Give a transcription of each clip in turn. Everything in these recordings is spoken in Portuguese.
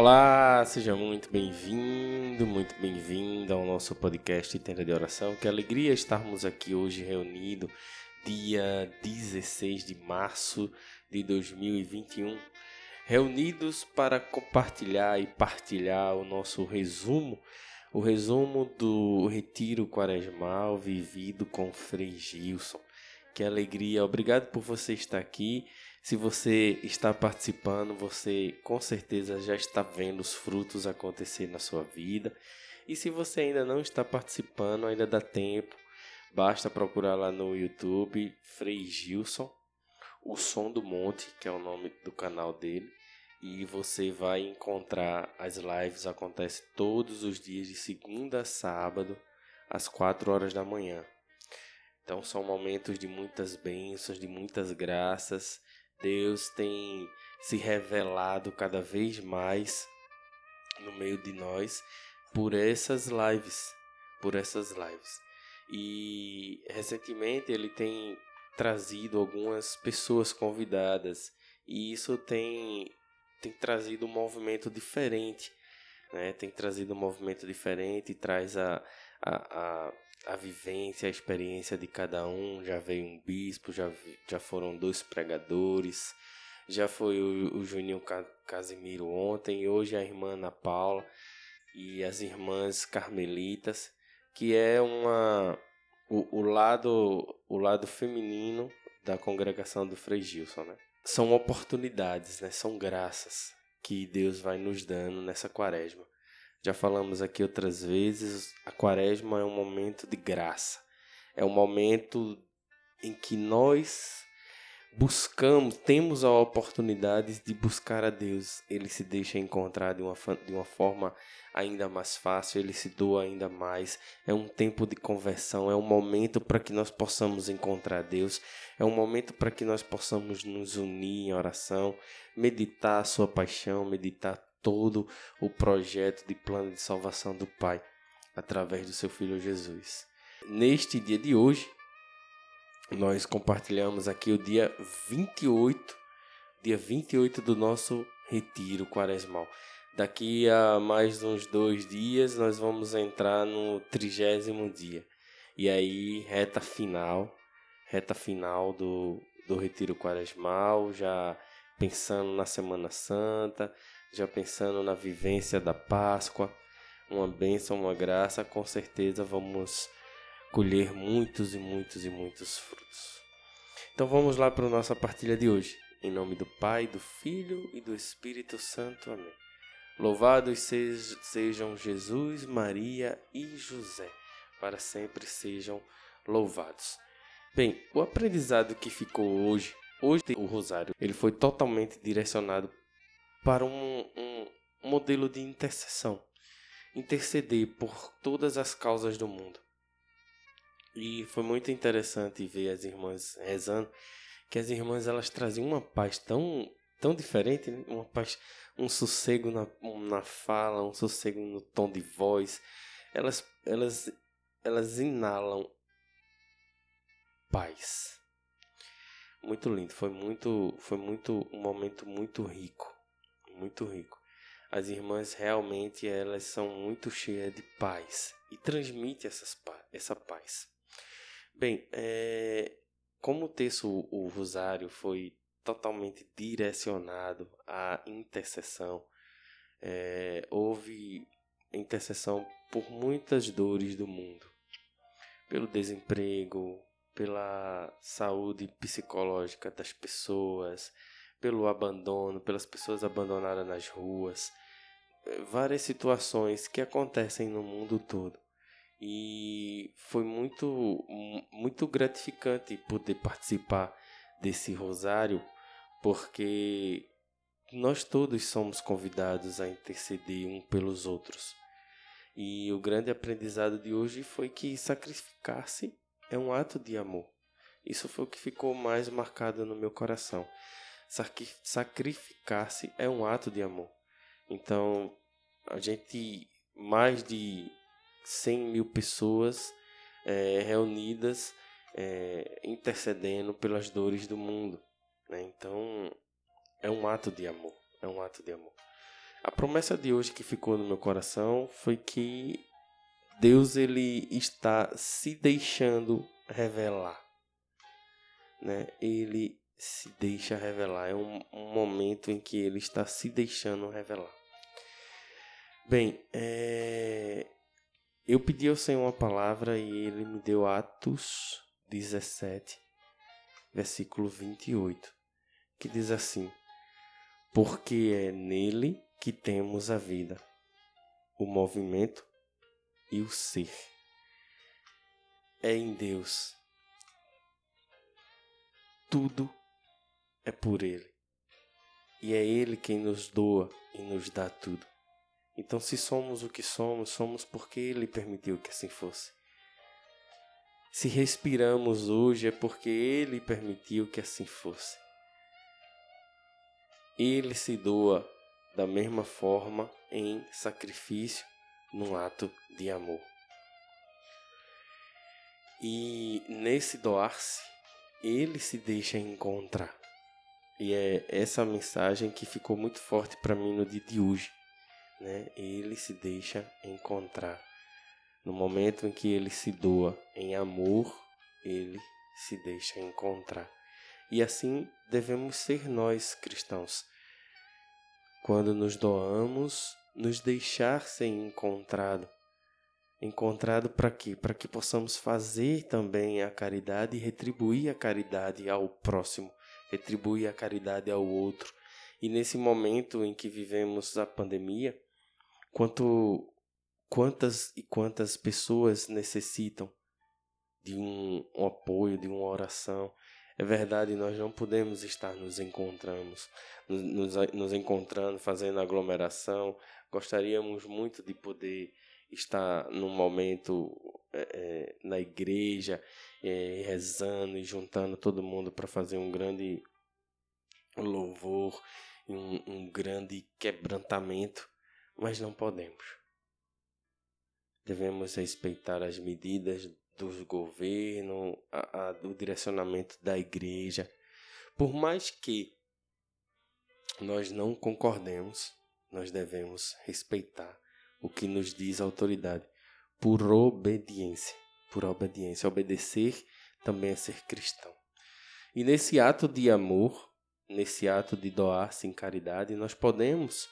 Olá, seja muito bem-vindo, muito bem-vinda ao nosso podcast Tenda de Oração. Que alegria estarmos aqui hoje reunidos, dia 16 de março de 2021, reunidos para compartilhar e partilhar o nosso resumo, o resumo do retiro quaresmal vivido com Frei Gilson. Que alegria, obrigado por você estar aqui. Se você está participando, você com certeza já está vendo os frutos acontecer na sua vida. E se você ainda não está participando, ainda dá tempo. Basta procurar lá no YouTube Frei Gilson, o Som do Monte, que é o nome do canal dele, e você vai encontrar as lives acontecem todos os dias de segunda a sábado às 4 horas da manhã. Então são momentos de muitas bênçãos, de muitas graças Deus tem se revelado cada vez mais no meio de nós por essas lives, por essas lives. E recentemente ele tem trazido algumas pessoas convidadas e isso tem tem trazido um movimento diferente, né? Tem trazido um movimento diferente, traz a, a, a a vivência, a experiência de cada um. Já veio um bispo, já, já foram dois pregadores, já foi o, o Juninho Casimiro ontem, hoje a irmã Ana Paula e as irmãs carmelitas, que é uma o, o lado o lado feminino da congregação do Frei Gilson, né? São oportunidades, né? São graças que Deus vai nos dando nessa quaresma. Já falamos aqui outras vezes, a quaresma é um momento de graça. É um momento em que nós buscamos, temos a oportunidade de buscar a Deus. Ele se deixa encontrar de uma, de uma forma ainda mais fácil, ele se doa ainda mais. É um tempo de conversão, é um momento para que nós possamos encontrar Deus, é um momento para que nós possamos nos unir em oração, meditar a sua paixão, meditar todo o projeto de plano de salvação do Pai através do seu Filho Jesus. Neste dia de hoje, nós compartilhamos aqui o dia 28, dia 28 do nosso retiro quaresmal. Daqui a mais uns dois dias nós vamos entrar no trigésimo dia. E aí, reta final, reta final do, do retiro quaresmal, já pensando na Semana Santa, já pensando na vivência da Páscoa, uma bênção, uma graça, com certeza vamos colher muitos e muitos e muitos frutos. Então vamos lá para a nossa partilha de hoje. Em nome do Pai, do Filho e do Espírito Santo. Amém. Louvados sejam Jesus, Maria e José, para sempre sejam louvados. Bem, o aprendizado que ficou hoje, hoje o rosário, ele foi totalmente direcionado para um, um modelo de intercessão interceder por todas as causas do mundo. E foi muito interessante ver as irmãs rezando, que as irmãs elas traziam uma paz tão tão diferente, né? uma paz, um sossego na, na fala, um sossego no tom de voz. Elas elas elas inalam paz. Muito lindo, foi muito foi muito um momento muito rico muito rico. As irmãs realmente elas são muito cheias de paz e transmite essas, essa paz. Bem, é, como o texto, o rosário, foi totalmente direcionado à intercessão, é, houve intercessão por muitas dores do mundo, pelo desemprego, pela saúde psicológica das pessoas, pelo abandono, pelas pessoas abandonadas nas ruas, eh, várias situações que acontecem no mundo todo. E foi muito muito gratificante poder participar desse rosário, porque nós todos somos convidados a interceder um pelos outros. E o grande aprendizado de hoje foi que sacrificar-se é um ato de amor. Isso foi o que ficou mais marcado no meu coração sacrificar-se é um ato de amor. Então, a gente, mais de 100 mil pessoas é, reunidas, é, intercedendo pelas dores do mundo. Né? Então, é um ato de amor. É um ato de amor. A promessa de hoje que ficou no meu coração foi que Deus ele está se deixando revelar, né? Ele se deixa revelar. É um, um momento em que ele está se deixando revelar. Bem, é... eu pedi ao Senhor uma palavra e ele me deu Atos 17, versículo 28, que diz assim: Porque é nele que temos a vida, o movimento e o ser. É em Deus. Tudo é por Ele. E é Ele quem nos doa e nos dá tudo. Então, se somos o que somos, somos porque Ele permitiu que assim fosse. Se respiramos hoje, é porque Ele permitiu que assim fosse. Ele se doa da mesma forma em sacrifício, num ato de amor. E nesse doar-se, ele se deixa encontrar. E é essa mensagem que ficou muito forte para mim no dia de hoje. Né? Ele se deixa encontrar. No momento em que ele se doa em amor, ele se deixa encontrar. E assim devemos ser nós cristãos quando nos doamos, nos deixar ser encontrado. Encontrado para quê? Para que possamos fazer também a caridade e retribuir a caridade ao próximo, retribuir a caridade ao outro. E nesse momento em que vivemos a pandemia, quanto quantas e quantas pessoas necessitam de um, um apoio, de uma oração, é verdade, nós não podemos estar nos encontrando, nos, nos encontrando, fazendo aglomeração. Gostaríamos muito de poder estar num momento é, na igreja, é, rezando e juntando todo mundo para fazer um grande louvor, um, um grande quebrantamento, mas não podemos. Devemos respeitar as medidas do governo, a, a, do direcionamento da igreja. Por mais que nós não concordemos, nós devemos respeitar o que nos diz a autoridade por obediência. Por obediência. Obedecer também é ser cristão. E nesse ato de amor, nesse ato de doar-se em caridade, nós podemos,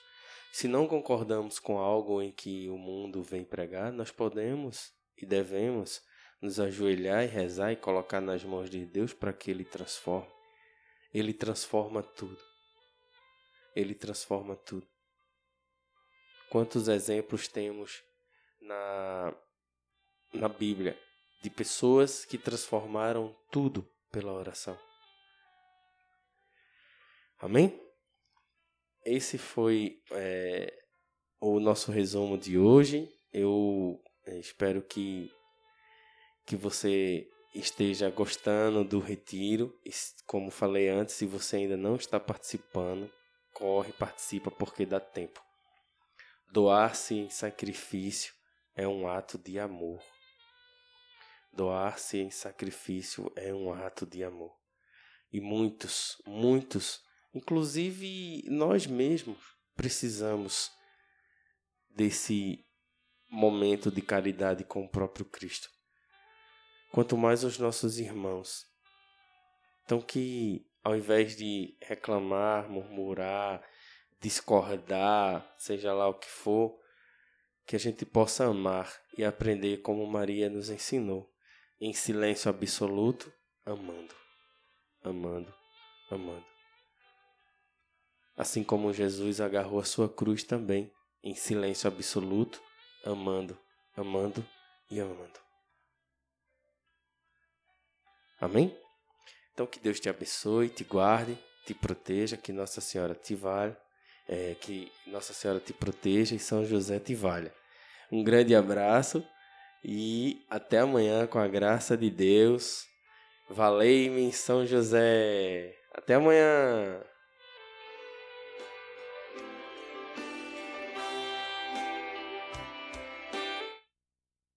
se não concordamos com algo em que o mundo vem pregar, nós podemos e devemos nos ajoelhar e rezar e colocar nas mãos de Deus para que Ele transforme. Ele transforma tudo. Ele transforma tudo. Quantos exemplos temos na, na Bíblia de pessoas que transformaram tudo pela oração? Amém? Esse foi é, o nosso resumo de hoje. Eu é, espero que que você esteja gostando do retiro. Como falei antes, se você ainda não está participando, corre, participa porque dá tempo. Doar-se em sacrifício é um ato de amor. Doar-se em sacrifício é um ato de amor. E muitos, muitos, inclusive nós mesmos, precisamos desse momento de caridade com o próprio Cristo quanto mais os nossos irmãos. Então, que ao invés de reclamar, murmurar, discordar, seja lá o que for, que a gente possa amar e aprender como Maria nos ensinou, em silêncio absoluto, amando, amando, amando. Assim como Jesus agarrou a sua cruz também, em silêncio absoluto, amando, amando e amando. Amém? Então que Deus te abençoe, te guarde, te proteja, que Nossa Senhora te valha, é, que Nossa Senhora te proteja e São José te valha. Um grande abraço e até amanhã com a graça de Deus. Valei-me São José. Até amanhã.